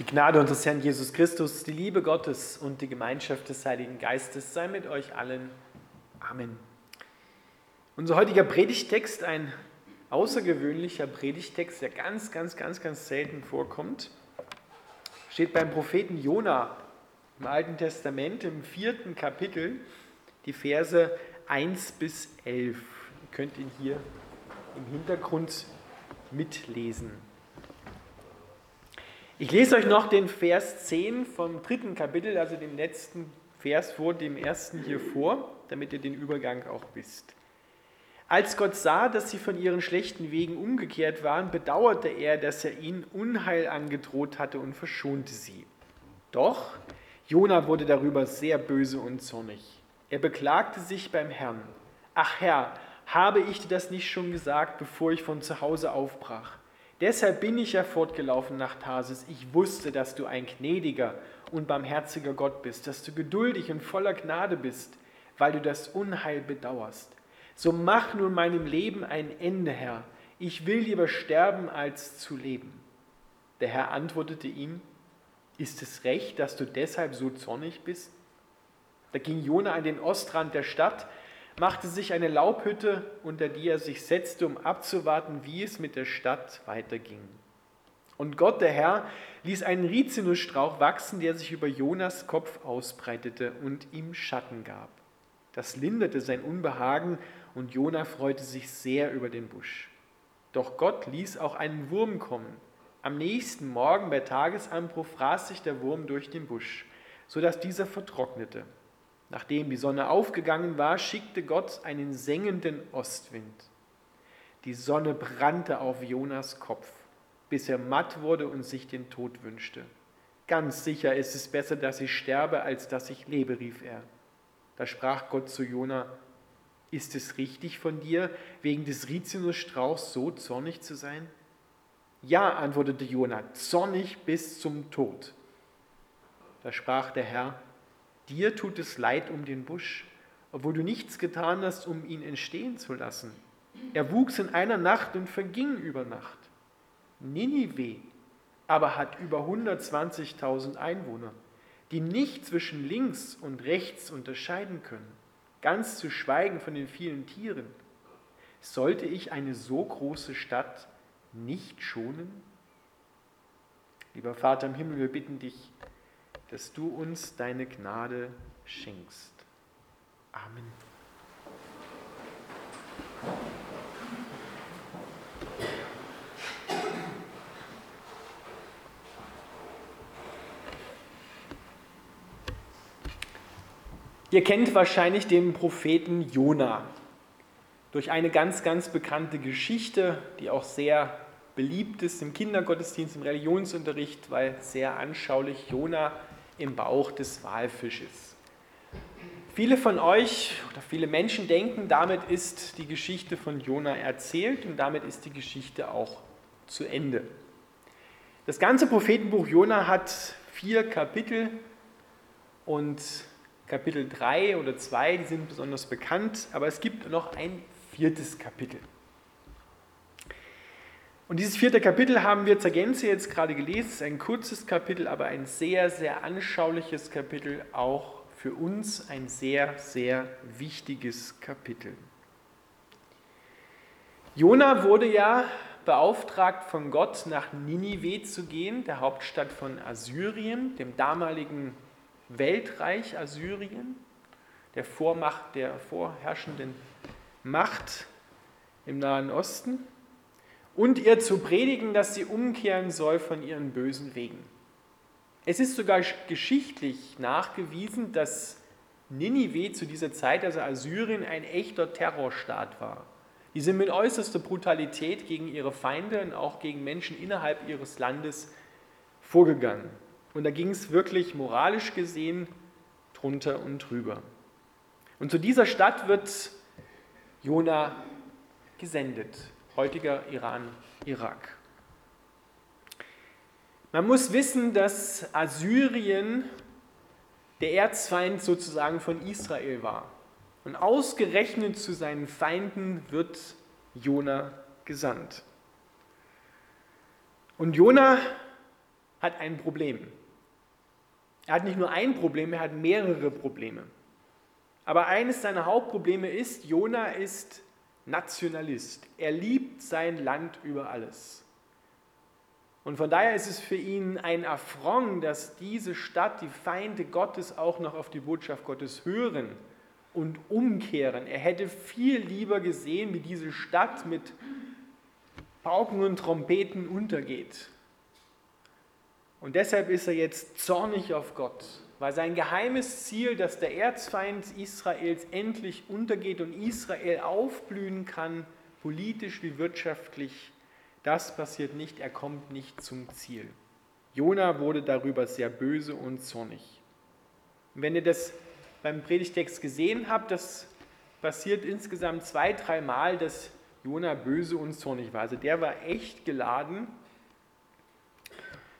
Die Gnade unseres Herrn Jesus Christus, die Liebe Gottes und die Gemeinschaft des Heiligen Geistes sei mit euch allen. Amen. Unser heutiger Predigtext, ein außergewöhnlicher Predigtext, der ganz, ganz, ganz, ganz selten vorkommt, steht beim Propheten Jona im Alten Testament im vierten Kapitel, die Verse 1 bis 11. Ihr könnt ihn hier im Hintergrund mitlesen. Ich lese euch noch den Vers 10 vom dritten Kapitel, also dem letzten Vers vor dem ersten hier vor, damit ihr den Übergang auch wisst. Als Gott sah, dass sie von ihren schlechten Wegen umgekehrt waren, bedauerte er, dass er ihnen Unheil angedroht hatte und verschonte sie. Doch Jona wurde darüber sehr böse und zornig. Er beklagte sich beim Herrn. Ach Herr, habe ich dir das nicht schon gesagt, bevor ich von zu Hause aufbrach? Deshalb bin ich ja fortgelaufen nach Tarsis. Ich wusste, dass du ein gnädiger und barmherziger Gott bist, dass du geduldig und voller Gnade bist, weil du das Unheil bedauerst. So mach nun meinem Leben ein Ende, Herr. Ich will lieber sterben, als zu leben. Der Herr antwortete ihm, ist es recht, dass du deshalb so zornig bist? Da ging Jona an den Ostrand der Stadt, machte sich eine Laubhütte, unter die er sich setzte, um abzuwarten, wie es mit der Stadt weiterging. Und Gott, der Herr, ließ einen Rizinusstrauch wachsen, der sich über Jonas Kopf ausbreitete und ihm Schatten gab. Das linderte sein Unbehagen und Jona freute sich sehr über den Busch. Doch Gott ließ auch einen Wurm kommen. Am nächsten Morgen bei Tagesanbruch fraß sich der Wurm durch den Busch, so dass dieser vertrocknete. Nachdem die Sonne aufgegangen war, schickte Gott einen sengenden Ostwind. Die Sonne brannte auf Jonas Kopf, bis er matt wurde und sich den Tod wünschte. Ganz sicher ist es besser, dass ich sterbe, als dass ich lebe, rief er. Da sprach Gott zu Jona, ist es richtig von dir, wegen des Rizinusstrauchs so zornig zu sein? Ja, antwortete Jona, zornig bis zum Tod. Da sprach der Herr, Dir tut es leid um den Busch, obwohl du nichts getan hast, um ihn entstehen zu lassen. Er wuchs in einer Nacht und verging über Nacht. Ninive aber hat über 120.000 Einwohner, die nicht zwischen links und rechts unterscheiden können, ganz zu schweigen von den vielen Tieren. Sollte ich eine so große Stadt nicht schonen? Lieber Vater im Himmel, wir bitten dich, dass du uns deine Gnade schenkst. Amen. Ihr kennt wahrscheinlich den Propheten Jona durch eine ganz, ganz bekannte Geschichte, die auch sehr beliebt ist im Kindergottesdienst, im Religionsunterricht, weil sehr anschaulich Jona im Bauch des Walfisches. Viele von euch oder viele Menschen denken, damit ist die Geschichte von Jona erzählt und damit ist die Geschichte auch zu Ende. Das ganze Prophetenbuch Jona hat vier Kapitel und Kapitel 3 oder 2, die sind besonders bekannt, aber es gibt noch ein viertes Kapitel. Und dieses vierte Kapitel haben wir zur Gänze jetzt gerade gelesen. Es ist ein kurzes Kapitel, aber ein sehr, sehr anschauliches Kapitel, auch für uns ein sehr, sehr wichtiges Kapitel. Jona wurde ja beauftragt von Gott, nach Ninive zu gehen, der Hauptstadt von Assyrien, dem damaligen Weltreich Assyrien, der Vormacht der vorherrschenden Macht im Nahen Osten und ihr zu predigen, dass sie umkehren soll von ihren bösen Wegen. Es ist sogar geschichtlich nachgewiesen, dass Ninive zu dieser Zeit, also Assyrien, ein echter Terrorstaat war. Die sind mit äußerster Brutalität gegen ihre Feinde und auch gegen Menschen innerhalb ihres Landes vorgegangen. Und da ging es wirklich moralisch gesehen drunter und drüber. Und zu dieser Stadt wird Jona gesendet heutiger Iran, Irak. Man muss wissen, dass Assyrien der Erzfeind sozusagen von Israel war. Und ausgerechnet zu seinen Feinden wird Jona gesandt. Und Jona hat ein Problem. Er hat nicht nur ein Problem, er hat mehrere Probleme. Aber eines seiner Hauptprobleme ist, Jona ist Nationalist. Er liebt sein Land über alles. Und von daher ist es für ihn ein Affront, dass diese Stadt, die Feinde Gottes, auch noch auf die Botschaft Gottes hören und umkehren. Er hätte viel lieber gesehen, wie diese Stadt mit Pauken und Trompeten untergeht. Und deshalb ist er jetzt zornig auf Gott, weil sein geheimes Ziel, dass der Erzfeind Israels endlich untergeht und Israel aufblühen kann, politisch wie wirtschaftlich, das passiert nicht, er kommt nicht zum Ziel. Jona wurde darüber sehr böse und zornig. wenn ihr das beim Predigtext gesehen habt, das passiert insgesamt zwei, dreimal, dass Jona böse und zornig war. Also der war echt geladen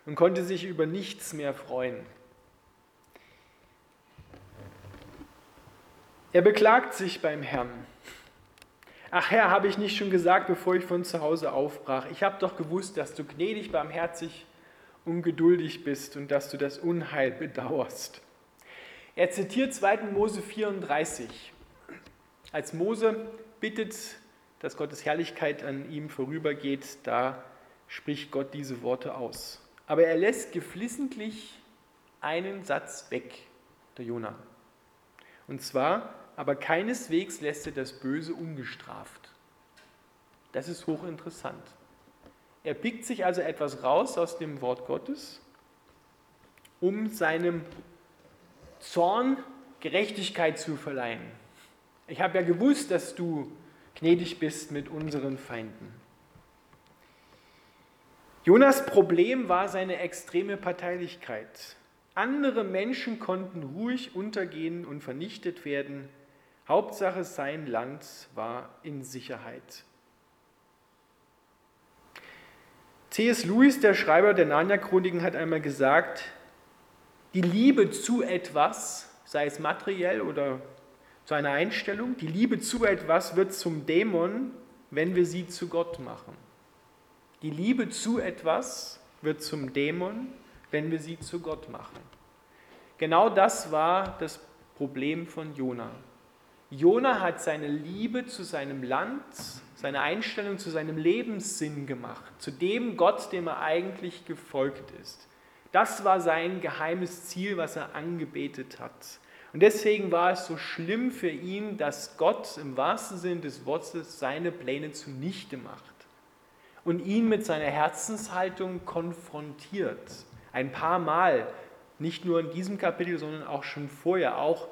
und konnte sich über nichts mehr freuen. Er beklagt sich beim Herrn. Ach Herr, habe ich nicht schon gesagt, bevor ich von zu Hause aufbrach, ich habe doch gewusst, dass du gnädig, barmherzig und geduldig bist und dass du das Unheil bedauerst. Er zitiert 2. Mose 34. Als Mose bittet, dass Gottes Herrlichkeit an ihm vorübergeht, da spricht Gott diese Worte aus. Aber er lässt geflissentlich einen Satz weg, der Jonah. Und zwar, aber keineswegs lässt er das Böse ungestraft. Das ist hochinteressant. Er pickt sich also etwas raus aus dem Wort Gottes, um seinem Zorn Gerechtigkeit zu verleihen. Ich habe ja gewusst, dass du gnädig bist mit unseren Feinden. Jonas Problem war seine extreme Parteilichkeit. Andere Menschen konnten ruhig untergehen und vernichtet werden. Hauptsache sein Land war in Sicherheit. C.S. Lewis, der Schreiber der Narnia-Chroniken, hat einmal gesagt, die Liebe zu etwas, sei es materiell oder zu einer Einstellung, die Liebe zu etwas wird zum Dämon, wenn wir sie zu Gott machen. Die Liebe zu etwas wird zum Dämon, wenn wir sie zu Gott machen. Genau das war das Problem von Jona. Jona hat seine Liebe zu seinem Land, seine Einstellung zu seinem Lebenssinn gemacht, zu dem Gott, dem er eigentlich gefolgt ist. Das war sein geheimes Ziel, was er angebetet hat. Und deswegen war es so schlimm für ihn, dass Gott im wahrsten Sinn des Wortes seine Pläne zunichte macht und ihn mit seiner Herzenshaltung konfrontiert. Ein paar Mal, nicht nur in diesem Kapitel, sondern auch schon vorher. Auch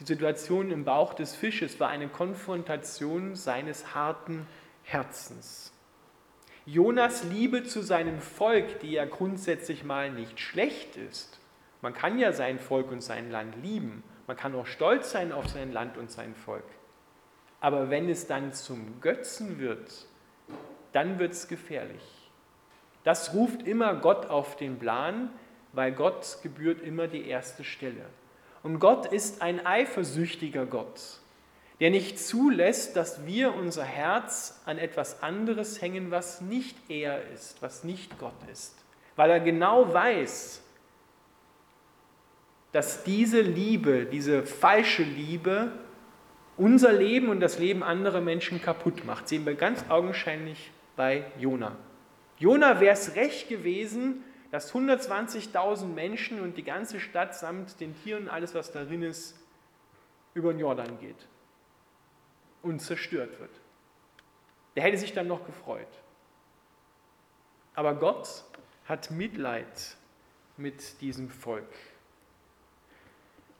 die Situation im Bauch des Fisches war eine Konfrontation seines harten Herzens. Jonas Liebe zu seinem Volk, die ja grundsätzlich mal nicht schlecht ist. Man kann ja sein Volk und sein Land lieben. Man kann auch stolz sein auf sein Land und sein Volk. Aber wenn es dann zum Götzen wird, dann wird es gefährlich. Das ruft immer Gott auf den Plan, weil Gott gebührt immer die erste Stelle. Und Gott ist ein eifersüchtiger Gott der nicht zulässt, dass wir unser Herz an etwas anderes hängen, was nicht er ist, was nicht Gott ist. Weil er genau weiß, dass diese Liebe, diese falsche Liebe, unser Leben und das Leben anderer Menschen kaputt macht. Sehen wir ganz augenscheinlich bei Jona. Jona wäre es recht gewesen, dass 120.000 Menschen und die ganze Stadt samt den Tieren alles, was darin ist, über den Jordan geht und zerstört wird. Der hätte sich dann noch gefreut. Aber Gott hat Mitleid mit diesem Volk.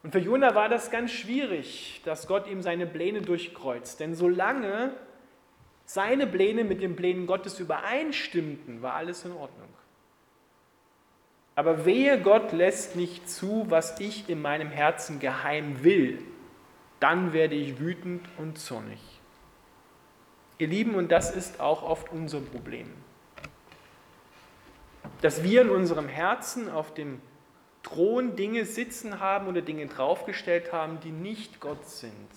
Und für Jona war das ganz schwierig, dass Gott ihm seine Pläne durchkreuzt. Denn solange seine Pläne mit den Plänen Gottes übereinstimmten, war alles in Ordnung. Aber wehe, Gott lässt nicht zu, was ich in meinem Herzen geheim will dann werde ich wütend und zornig. Ihr Lieben, und das ist auch oft unser Problem, dass wir in unserem Herzen auf dem Thron Dinge sitzen haben oder Dinge draufgestellt haben, die nicht Gott sind.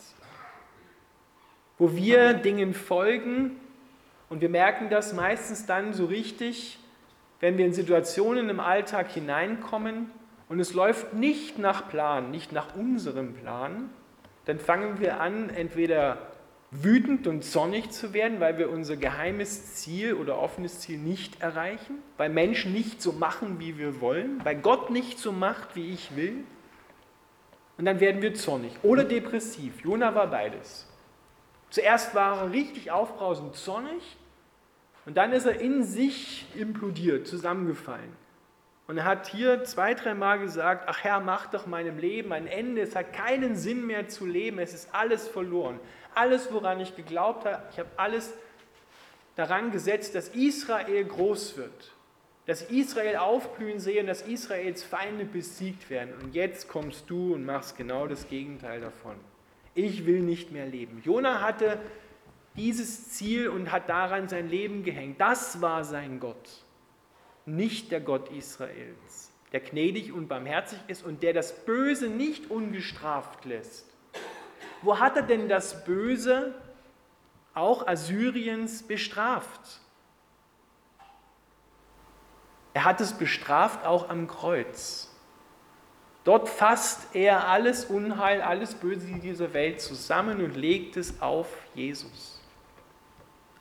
Wo wir Dingen folgen und wir merken das meistens dann so richtig, wenn wir in Situationen im Alltag hineinkommen und es läuft nicht nach Plan, nicht nach unserem Plan, dann fangen wir an, entweder wütend und zornig zu werden, weil wir unser geheimes Ziel oder offenes Ziel nicht erreichen, weil Menschen nicht so machen, wie wir wollen, weil Gott nicht so macht, wie ich will. Und dann werden wir zornig oder depressiv. Jona war beides. Zuerst war er richtig aufbrausend zornig und dann ist er in sich implodiert, zusammengefallen. Und er hat hier zwei, dreimal gesagt, ach Herr, mach doch meinem Leben ein Ende, es hat keinen Sinn mehr zu leben, es ist alles verloren. Alles, woran ich geglaubt habe, ich habe alles daran gesetzt, dass Israel groß wird, dass Israel aufblühen sehe und dass Israels Feinde besiegt werden. Und jetzt kommst du und machst genau das Gegenteil davon. Ich will nicht mehr leben. Jona hatte dieses Ziel und hat daran sein Leben gehängt. Das war sein Gott, nicht der Gott Israels, der gnädig und barmherzig ist und der das Böse nicht ungestraft lässt. Wo hat er denn das Böse, auch Assyriens, bestraft? Er hat es bestraft auch am Kreuz. Dort fasst er alles Unheil, alles Böse in dieser Welt zusammen und legt es auf Jesus.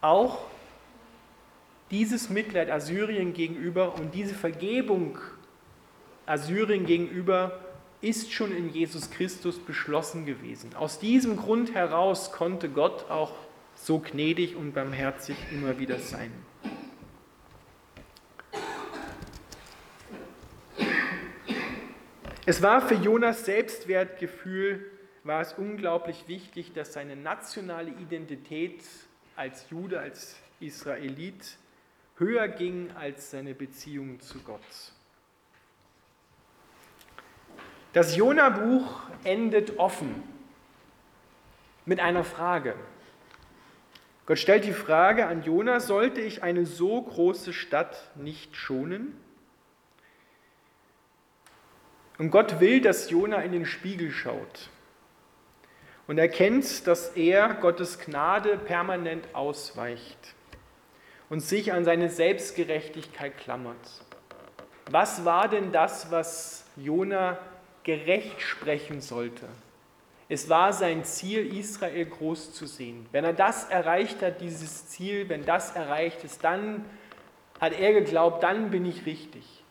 Auch dieses Mitleid Assyrien gegenüber und diese Vergebung Assyrien gegenüber ist schon in Jesus Christus beschlossen gewesen. Aus diesem Grund heraus konnte Gott auch so gnädig und barmherzig immer wieder sein. Es war für Jonas Selbstwertgefühl, war es unglaublich wichtig, dass seine nationale Identität als Jude, als Israelit höher ging als seine Beziehung zu Gott. Das Jona-Buch endet offen mit einer Frage. Gott stellt die Frage an Jona, sollte ich eine so große Stadt nicht schonen? Und Gott will, dass Jona in den Spiegel schaut und erkennt, dass er Gottes Gnade permanent ausweicht und sich an seine Selbstgerechtigkeit klammert. Was war denn das, was Jona gerecht sprechen sollte. Es war sein Ziel, Israel groß zu sehen. Wenn er das erreicht hat, dieses Ziel, wenn das erreicht ist, dann hat er geglaubt, dann bin ich richtig.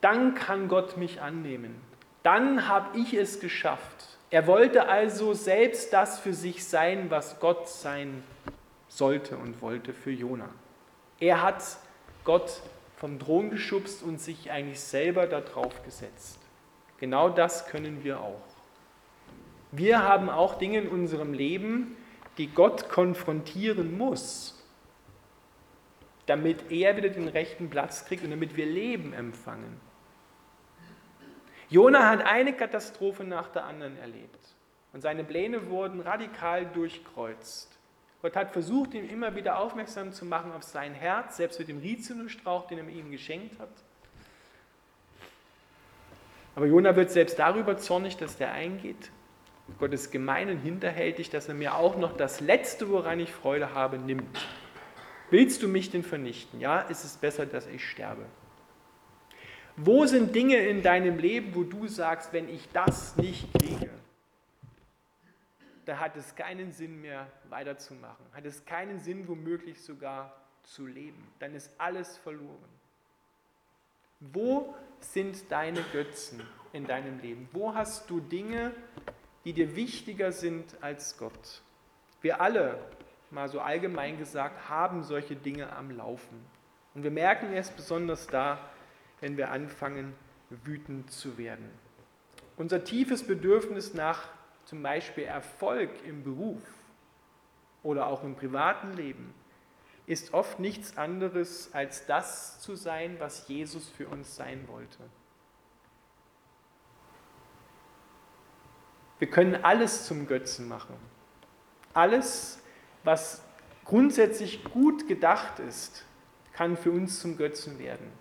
Dann kann Gott mich annehmen. Dann habe ich es geschafft. Er wollte also selbst das für sich sein, was Gott sein sollte und wollte für Jona. Er hat Gott vom Thron geschubst und sich eigentlich selber darauf gesetzt. Genau das können wir auch. Wir haben auch Dinge in unserem Leben, die Gott konfrontieren muss, damit er wieder den rechten Platz kriegt und damit wir Leben empfangen. Jona hat eine Katastrophe nach der anderen erlebt und seine Pläne wurden radikal durchkreuzt. Gott hat versucht, ihn immer wieder aufmerksam zu machen auf sein Herz, selbst mit dem Rizinusstrauch, den er ihm geschenkt hat. Aber Jona wird selbst darüber zornig, dass der eingeht. Gott ist gemein und hinterhältig, dass er mir auch noch das Letzte, woran ich Freude habe, nimmt. Willst du mich denn vernichten? Ja, ist es besser, dass ich sterbe. Wo sind Dinge in deinem Leben, wo du sagst, wenn ich das nicht kriege, da hat es keinen Sinn mehr weiterzumachen, hat es keinen Sinn, womöglich sogar zu leben. Dann ist alles verloren. Wo sind deine Götzen in deinem Leben? Wo hast du Dinge, die dir wichtiger sind als Gott? Wir alle, mal so allgemein gesagt, haben solche Dinge am Laufen. Und wir merken es besonders da, wenn wir anfangen, wütend zu werden. Unser tiefes Bedürfnis nach zum Beispiel Erfolg im Beruf oder auch im privaten Leben ist oft nichts anderes als das zu sein, was Jesus für uns sein wollte. Wir können alles zum Götzen machen. Alles, was grundsätzlich gut gedacht ist, kann für uns zum Götzen werden.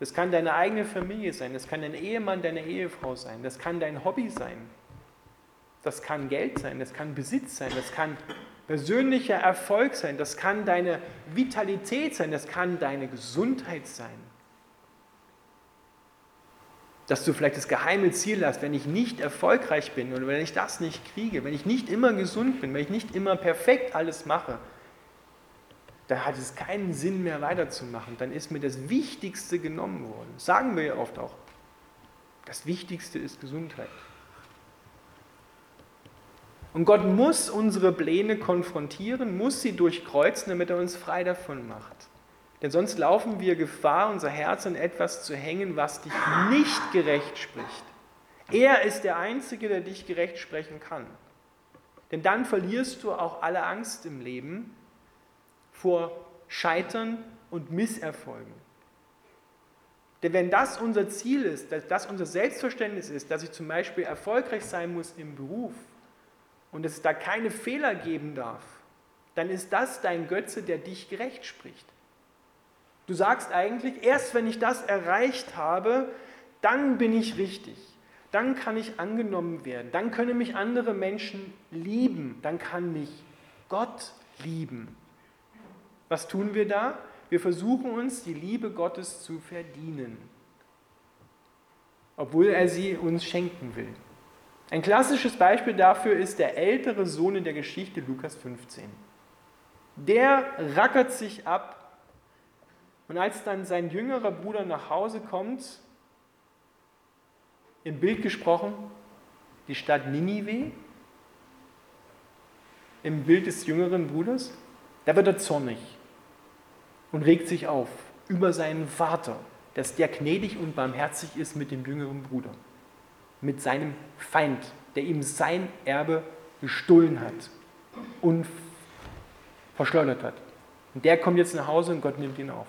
Das kann deine eigene Familie sein, das kann dein Ehemann, deine Ehefrau sein, das kann dein Hobby sein, das kann Geld sein, das kann Besitz sein, das kann persönlicher Erfolg sein, das kann deine Vitalität sein, das kann deine Gesundheit sein. Dass du vielleicht das geheime Ziel hast, wenn ich nicht erfolgreich bin oder wenn ich das nicht kriege, wenn ich nicht immer gesund bin, wenn ich nicht immer perfekt alles mache, dann hat es keinen Sinn mehr weiterzumachen. Dann ist mir das Wichtigste genommen worden. Das sagen wir ja oft auch. Das Wichtigste ist Gesundheit. Und Gott muss unsere Pläne konfrontieren, muss sie durchkreuzen, damit er uns frei davon macht. Denn sonst laufen wir Gefahr, unser Herz an etwas zu hängen, was dich nicht gerecht spricht. Er ist der Einzige, der dich gerecht sprechen kann. Denn dann verlierst du auch alle Angst im Leben vor Scheitern und Misserfolgen. Denn wenn das unser Ziel ist, dass das unser Selbstverständnis ist, dass ich zum Beispiel erfolgreich sein muss im Beruf und es da keine Fehler geben darf, dann ist das dein Götze, der dich gerecht spricht. Du sagst eigentlich, erst wenn ich das erreicht habe, dann bin ich richtig. Dann kann ich angenommen werden. Dann können mich andere Menschen lieben. Dann kann mich Gott lieben. Was tun wir da? Wir versuchen uns die Liebe Gottes zu verdienen, obwohl er sie uns schenken will. Ein klassisches Beispiel dafür ist der ältere Sohn in der Geschichte Lukas 15. Der rackert sich ab und als dann sein jüngerer Bruder nach Hause kommt, im Bild gesprochen, die Stadt Ninive, im Bild des jüngeren Bruders, da wird er zornig und regt sich auf über seinen Vater, dass der gnädig und barmherzig ist mit dem jüngeren Bruder, mit seinem Feind, der ihm sein Erbe gestohlen hat und verschleudert hat. Und der kommt jetzt nach Hause und Gott nimmt ihn auf.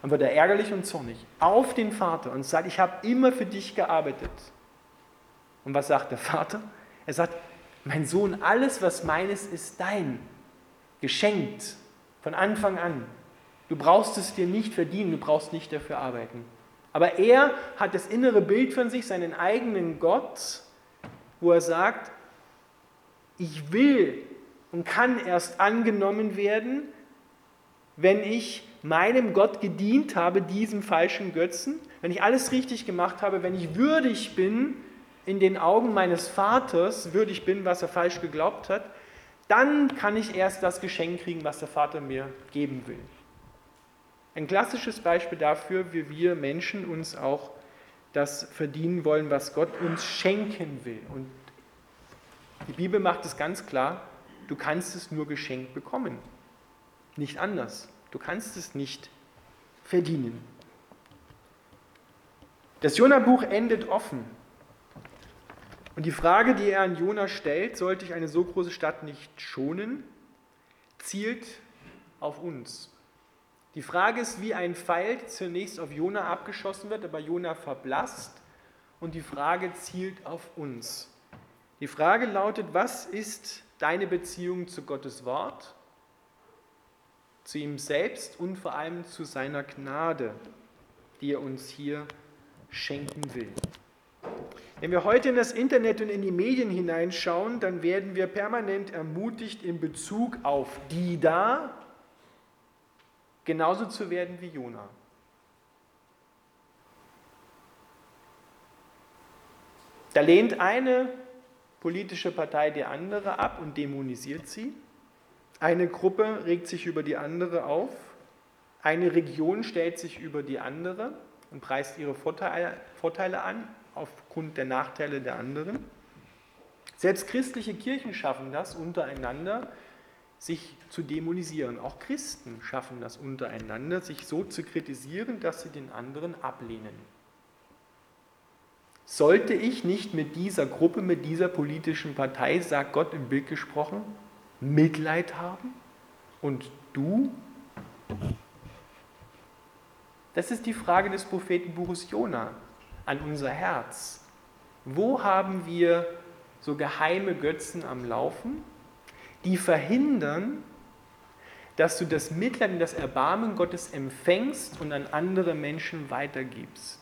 Dann wird er ärgerlich und zornig auf den Vater und sagt, ich habe immer für dich gearbeitet. Und was sagt der Vater? Er sagt, mein Sohn, alles, was meines, ist dein, geschenkt von Anfang an. Du brauchst es dir nicht verdienen, du brauchst nicht dafür arbeiten. Aber er hat das innere Bild von sich, seinen eigenen Gott, wo er sagt, ich will und kann erst angenommen werden, wenn ich meinem Gott gedient habe, diesem falschen Götzen, wenn ich alles richtig gemacht habe, wenn ich würdig bin in den Augen meines Vaters, würdig bin, was er falsch geglaubt hat, dann kann ich erst das Geschenk kriegen, was der Vater mir geben will. Ein klassisches Beispiel dafür, wie wir Menschen uns auch das verdienen wollen, was Gott uns schenken will. Und die Bibel macht es ganz klar, du kannst es nur geschenkt bekommen, nicht anders. Du kannst es nicht verdienen. Das Jona-Buch endet offen. Und die Frage, die er an Jona stellt, sollte ich eine so große Stadt nicht schonen, zielt auf uns. Die Frage ist, wie ein Pfeil zunächst auf Jona abgeschossen wird, aber Jona verblasst und die Frage zielt auf uns. Die Frage lautet, was ist deine Beziehung zu Gottes Wort zu ihm selbst und vor allem zu seiner Gnade, die er uns hier schenken will. Wenn wir heute in das Internet und in die Medien hineinschauen, dann werden wir permanent ermutigt, in Bezug auf die da genauso zu werden wie Jona. Da lehnt eine politische Partei die andere ab und dämonisiert sie. Eine Gruppe regt sich über die andere auf, eine Region stellt sich über die andere und preist ihre Vorteile, Vorteile an aufgrund der Nachteile der anderen. Selbst christliche Kirchen schaffen das untereinander, sich zu dämonisieren. Auch Christen schaffen das untereinander, sich so zu kritisieren, dass sie den anderen ablehnen. Sollte ich nicht mit dieser Gruppe, mit dieser politischen Partei, sagt Gott im Bild gesprochen, Mitleid haben? Und du? Das ist die Frage des Prophetenbuches Jona an unser Herz. Wo haben wir so geheime Götzen am Laufen, die verhindern, dass du das Mitleid und das Erbarmen Gottes empfängst und an andere Menschen weitergibst?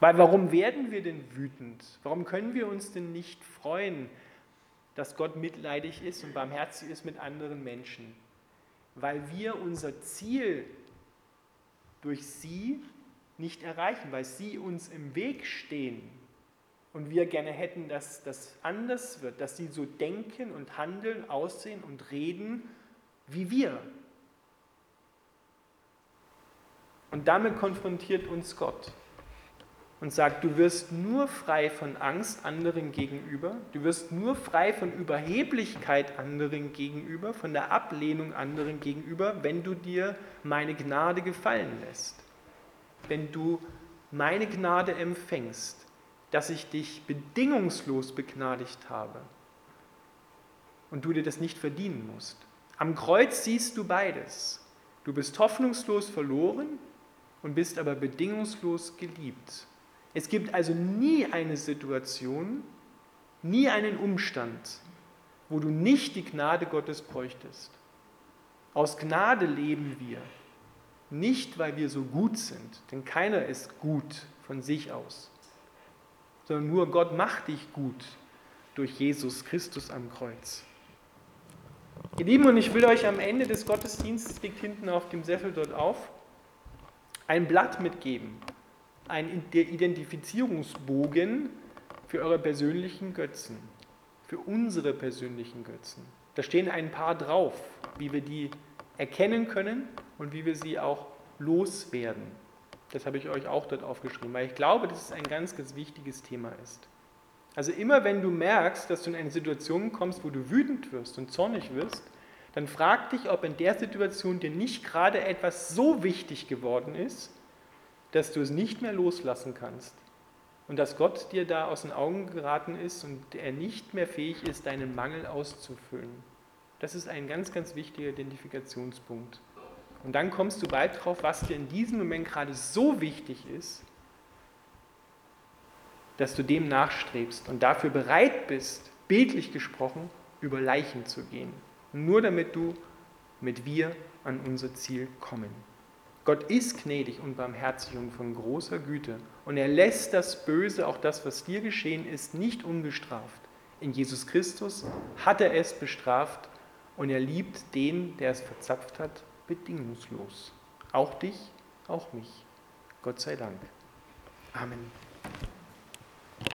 Weil warum werden wir denn wütend? Warum können wir uns denn nicht freuen, dass Gott mitleidig ist und barmherzig ist mit anderen Menschen, weil wir unser Ziel durch sie nicht erreichen, weil sie uns im Weg stehen und wir gerne hätten, dass das anders wird, dass sie so denken und handeln, aussehen und reden wie wir. Und damit konfrontiert uns Gott und sagt, du wirst nur frei von Angst anderen gegenüber, du wirst nur frei von Überheblichkeit anderen gegenüber, von der Ablehnung anderen gegenüber, wenn du dir meine Gnade gefallen lässt, wenn du meine Gnade empfängst, dass ich dich bedingungslos begnadigt habe und du dir das nicht verdienen musst. Am Kreuz siehst du beides. Du bist hoffnungslos verloren und bist aber bedingungslos geliebt. Es gibt also nie eine Situation, nie einen Umstand, wo du nicht die Gnade Gottes bräuchtest. Aus Gnade leben wir, nicht weil wir so gut sind, denn keiner ist gut von sich aus, sondern nur Gott macht dich gut durch Jesus Christus am Kreuz. Ihr Lieben, und ich will euch am Ende des Gottesdienstes, liegt hinten auf dem Sessel dort auf, ein Blatt mitgeben ein Identifizierungsbogen für eure persönlichen Götzen, für unsere persönlichen Götzen. Da stehen ein paar drauf, wie wir die erkennen können und wie wir sie auch loswerden. Das habe ich euch auch dort aufgeschrieben, weil ich glaube, dass es ein ganz, ganz wichtiges Thema ist. Also immer wenn du merkst, dass du in eine Situation kommst, wo du wütend wirst und zornig wirst, dann frag dich, ob in der Situation dir nicht gerade etwas so wichtig geworden ist, dass du es nicht mehr loslassen kannst und dass Gott dir da aus den Augen geraten ist und er nicht mehr fähig ist, deinen Mangel auszufüllen. Das ist ein ganz, ganz wichtiger Identifikationspunkt. Und dann kommst du bald drauf, was dir in diesem Moment gerade so wichtig ist, dass du dem nachstrebst und dafür bereit bist, bildlich gesprochen, über Leichen zu gehen. Nur damit du mit wir an unser Ziel kommen. Gott ist gnädig und barmherzig und von großer Güte. Und er lässt das Böse, auch das, was dir geschehen ist, nicht ungestraft. In Jesus Christus hat er es bestraft und er liebt den, der es verzapft hat, bedingungslos. Auch dich, auch mich. Gott sei Dank. Amen.